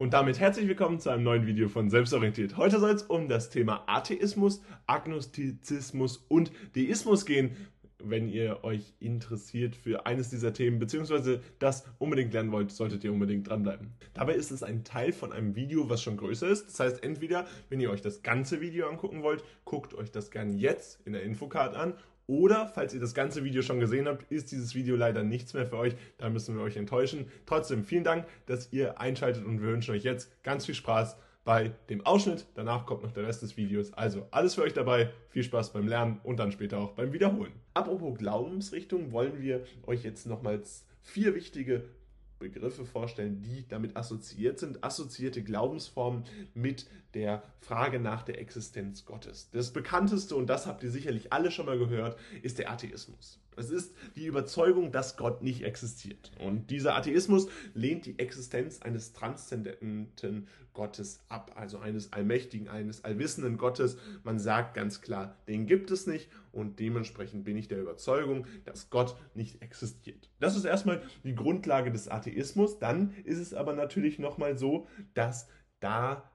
Und damit herzlich willkommen zu einem neuen Video von Selbstorientiert. Heute soll es um das Thema Atheismus, Agnostizismus und Deismus gehen. Wenn ihr euch interessiert für eines dieser Themen, beziehungsweise das unbedingt lernen wollt, solltet ihr unbedingt dranbleiben. Dabei ist es ein Teil von einem Video, was schon größer ist. Das heißt, entweder, wenn ihr euch das ganze Video angucken wollt, guckt euch das gerne jetzt in der Infocard an oder, falls ihr das ganze Video schon gesehen habt, ist dieses Video leider nichts mehr für euch. Da müssen wir euch enttäuschen. Trotzdem vielen Dank, dass ihr einschaltet und wir wünschen euch jetzt ganz viel Spaß bei dem Ausschnitt. Danach kommt noch der Rest des Videos. Also alles für euch dabei. Viel Spaß beim Lernen und dann später auch beim Wiederholen. Apropos Glaubensrichtung wollen wir euch jetzt nochmals vier wichtige Begriffe vorstellen, die damit assoziiert sind, assoziierte Glaubensformen mit der Frage nach der Existenz Gottes. Das bekannteste, und das habt ihr sicherlich alle schon mal gehört, ist der Atheismus. Es ist die Überzeugung, dass Gott nicht existiert. Und dieser Atheismus lehnt die Existenz eines transzendenten Gottes ab, also eines allmächtigen, eines allwissenden Gottes. Man sagt ganz klar, den gibt es nicht und dementsprechend bin ich der Überzeugung, dass Gott nicht existiert. Das ist erstmal die Grundlage des Atheismus. Dann ist es aber natürlich nochmal so, dass da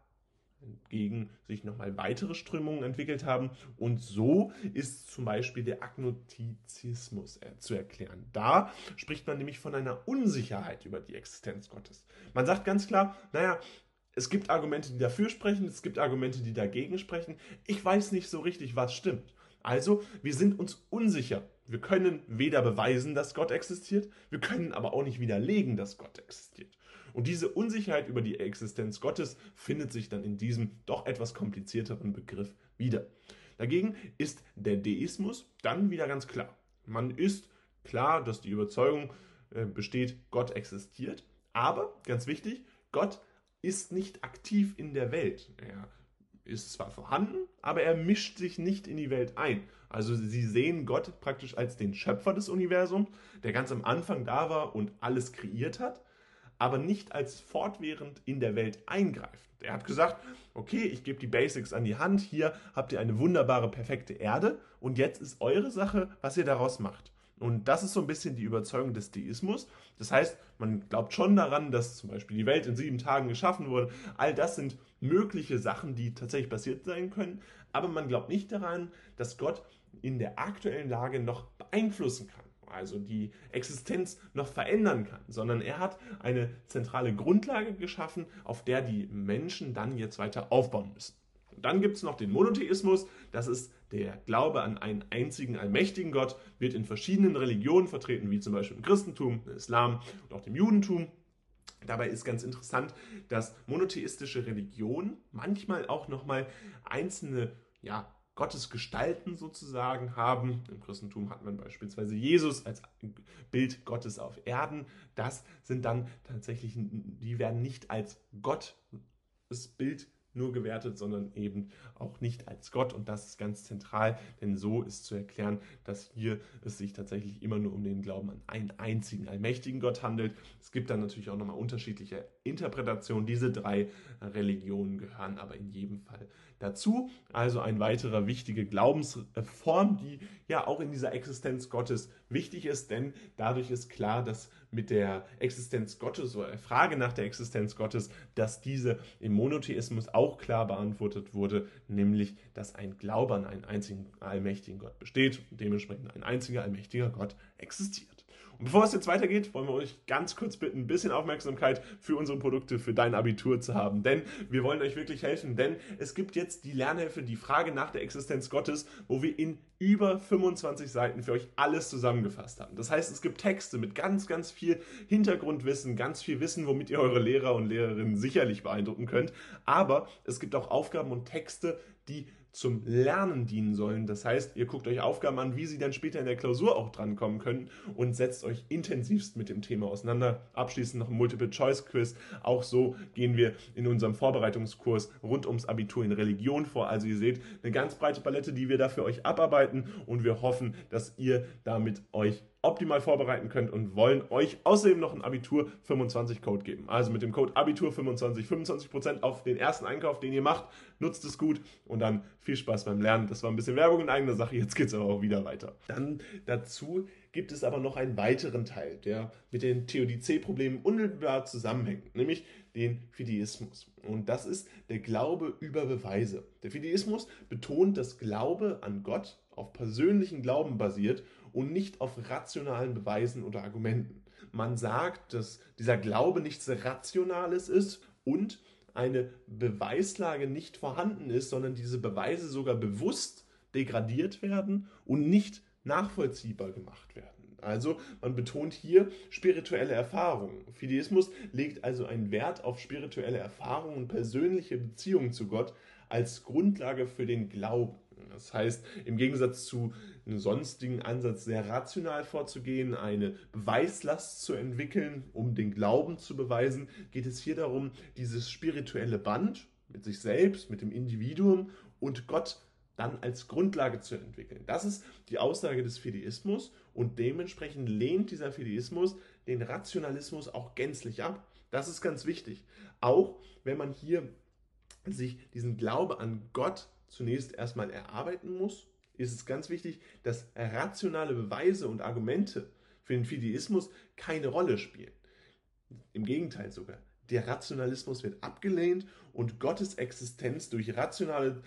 gegen sich nochmal weitere Strömungen entwickelt haben. Und so ist zum Beispiel der Agnostizismus äh, zu erklären. Da spricht man nämlich von einer Unsicherheit über die Existenz Gottes. Man sagt ganz klar, naja, es gibt Argumente, die dafür sprechen, es gibt Argumente, die dagegen sprechen. Ich weiß nicht so richtig, was stimmt. Also, wir sind uns unsicher. Wir können weder beweisen, dass Gott existiert, wir können aber auch nicht widerlegen, dass Gott existiert. Und diese Unsicherheit über die Existenz Gottes findet sich dann in diesem doch etwas komplizierteren Begriff wieder. Dagegen ist der Deismus dann wieder ganz klar. Man ist klar, dass die Überzeugung äh, besteht, Gott existiert, aber ganz wichtig, Gott ist nicht aktiv in der Welt. Er ist zwar vorhanden, aber er mischt sich nicht in die Welt ein. Also sie sehen Gott praktisch als den Schöpfer des Universums, der ganz am Anfang da war und alles kreiert hat, aber nicht als fortwährend in der Welt eingreift. Er hat gesagt, okay, ich gebe die Basics an die Hand, hier habt ihr eine wunderbare, perfekte Erde und jetzt ist eure Sache, was ihr daraus macht. Und das ist so ein bisschen die Überzeugung des Deismus. Das heißt, man glaubt schon daran, dass zum Beispiel die Welt in sieben Tagen geschaffen wurde. All das sind mögliche Sachen, die tatsächlich passiert sein können. Aber man glaubt nicht daran, dass Gott in der aktuellen Lage noch beeinflussen kann also die Existenz noch verändern kann, sondern er hat eine zentrale Grundlage geschaffen, auf der die Menschen dann jetzt weiter aufbauen müssen. Und dann gibt es noch den Monotheismus, das ist der Glaube an einen einzigen allmächtigen Gott, wird in verschiedenen Religionen vertreten, wie zum Beispiel im Christentum, im Islam und auch dem Judentum. Dabei ist ganz interessant, dass monotheistische Religionen manchmal auch nochmal einzelne ja, Gottes Gestalten sozusagen haben. Im Christentum hat man beispielsweise Jesus als Bild Gottes auf Erden. Das sind dann tatsächlich, die werden nicht als Gottes Bild nur gewertet, sondern eben auch nicht als Gott. Und das ist ganz zentral, denn so ist zu erklären, dass hier es sich tatsächlich immer nur um den Glauben an einen einzigen allmächtigen Gott handelt. Es gibt dann natürlich auch nochmal unterschiedliche Interpretationen. Diese drei Religionen gehören aber in jedem Fall dazu. Also eine weitere wichtige Glaubensform, die ja auch in dieser Existenz Gottes wichtig ist, denn dadurch ist klar, dass mit der Existenz Gottes oder der Frage nach der Existenz Gottes, dass diese im Monotheismus auch klar beantwortet wurde, nämlich, dass ein Glaube an einen einzigen allmächtigen Gott besteht und dementsprechend ein einziger allmächtiger Gott existiert. Bevor es jetzt weitergeht, wollen wir euch ganz kurz bitten, ein bisschen Aufmerksamkeit für unsere Produkte, für dein Abitur zu haben. Denn wir wollen euch wirklich helfen, denn es gibt jetzt die Lernhilfe, die Frage nach der Existenz Gottes, wo wir in über 25 Seiten für euch alles zusammengefasst haben. Das heißt, es gibt Texte mit ganz, ganz viel Hintergrundwissen, ganz viel Wissen, womit ihr eure Lehrer und Lehrerinnen sicherlich beeindrucken könnt. Aber es gibt auch Aufgaben und Texte, die zum Lernen dienen sollen. Das heißt, ihr guckt euch Aufgaben an, wie sie dann später in der Klausur auch drankommen können und setzt euch intensivst mit dem Thema auseinander. Abschließend noch ein Multiple-Choice-Quiz. Auch so gehen wir in unserem Vorbereitungskurs rund ums Abitur in Religion vor. Also ihr seht eine ganz breite Palette, die wir da für euch abarbeiten und wir hoffen, dass ihr damit euch optimal vorbereiten könnt und wollen euch außerdem noch einen Abitur 25 Code geben. Also mit dem Code Abitur 25 25% auf den ersten Einkauf, den ihr macht. Nutzt es gut und dann viel Spaß beim Lernen. Das war ein bisschen Werbung in eigener Sache. Jetzt geht es aber auch wieder weiter. Dann dazu gibt es aber noch einen weiteren Teil, der mit den Theodizee-Problemen unmittelbar zusammenhängt, nämlich den Fideismus. Und das ist der Glaube über Beweise. Der Fideismus betont, dass Glaube an Gott auf persönlichen Glauben basiert und nicht auf rationalen Beweisen oder Argumenten. Man sagt, dass dieser Glaube nichts Rationales ist und eine Beweislage nicht vorhanden ist, sondern diese Beweise sogar bewusst degradiert werden und nicht nachvollziehbar gemacht werden. Also man betont hier spirituelle Erfahrungen. Fideismus legt also einen Wert auf spirituelle Erfahrungen und persönliche Beziehungen zu Gott als Grundlage für den Glauben. Das heißt, im Gegensatz zu einem sonstigen Ansatz sehr rational vorzugehen, eine Beweislast zu entwickeln, um den Glauben zu beweisen, geht es hier darum, dieses spirituelle Band mit sich selbst, mit dem Individuum und Gott dann als Grundlage zu entwickeln. Das ist die Aussage des Fideismus und dementsprechend lehnt dieser Fideismus den Rationalismus auch gänzlich ab. Das ist ganz wichtig. Auch wenn man hier sich diesen Glaube an Gott zunächst erstmal erarbeiten muss, ist es ganz wichtig, dass rationale Beweise und Argumente für den Fideismus keine Rolle spielen. Im Gegenteil sogar. Der Rationalismus wird abgelehnt und Gottes Existenz durch rationale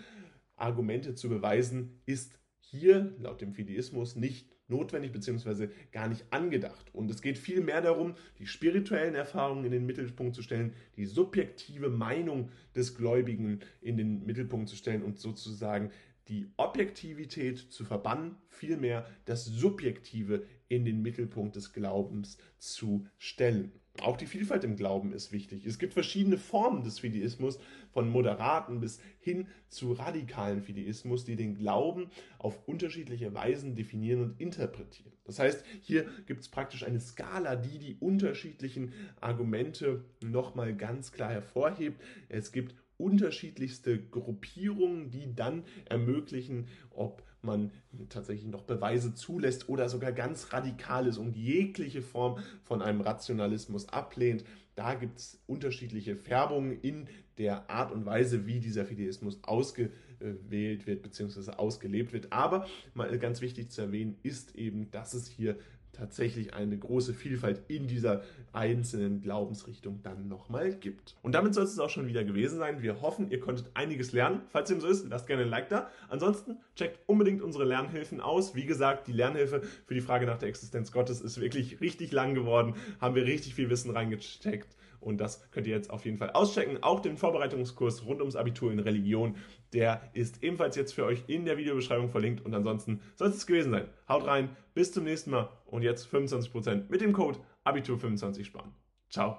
Argumente zu beweisen, ist hier laut dem Fideismus nicht notwendig bzw. gar nicht angedacht. Und es geht vielmehr darum, die spirituellen Erfahrungen in den Mittelpunkt zu stellen, die subjektive Meinung des Gläubigen in den Mittelpunkt zu stellen und sozusagen die Objektivität zu verbannen, vielmehr das Subjektive in den Mittelpunkt des Glaubens zu stellen. Auch die Vielfalt im Glauben ist wichtig. Es gibt verschiedene Formen des Fideismus, von moderaten bis hin zu radikalen Fideismus, die den Glauben auf unterschiedliche Weisen definieren und interpretieren. Das heißt, hier gibt es praktisch eine Skala, die die unterschiedlichen Argumente nochmal ganz klar hervorhebt. Es gibt unterschiedlichste Gruppierungen, die dann ermöglichen, ob man tatsächlich noch Beweise zulässt oder sogar ganz radikal ist und jegliche Form von einem Rationalismus ablehnt. Da gibt es unterschiedliche Färbungen in der Art und Weise, wie dieser Fideismus ausgewählt wird bzw. ausgelebt wird. Aber mal ganz wichtig zu erwähnen ist eben, dass es hier tatsächlich eine große Vielfalt in dieser einzelnen Glaubensrichtung dann nochmal gibt. Und damit soll es auch schon wieder gewesen sein. Wir hoffen, ihr konntet einiges lernen. Falls dem so ist, lasst gerne ein Like da. Ansonsten checkt unbedingt unsere Lernhilfen aus. Wie gesagt, die Lernhilfe für die Frage nach der Existenz Gottes ist wirklich richtig lang geworden. Haben wir richtig viel Wissen reingesteckt. Und das könnt ihr jetzt auf jeden Fall auschecken. Auch den Vorbereitungskurs rund ums Abitur in Religion, der ist ebenfalls jetzt für euch in der Videobeschreibung verlinkt. Und ansonsten soll es gewesen sein. Haut rein, bis zum nächsten Mal und jetzt 25% mit dem Code Abitur25 sparen. Ciao.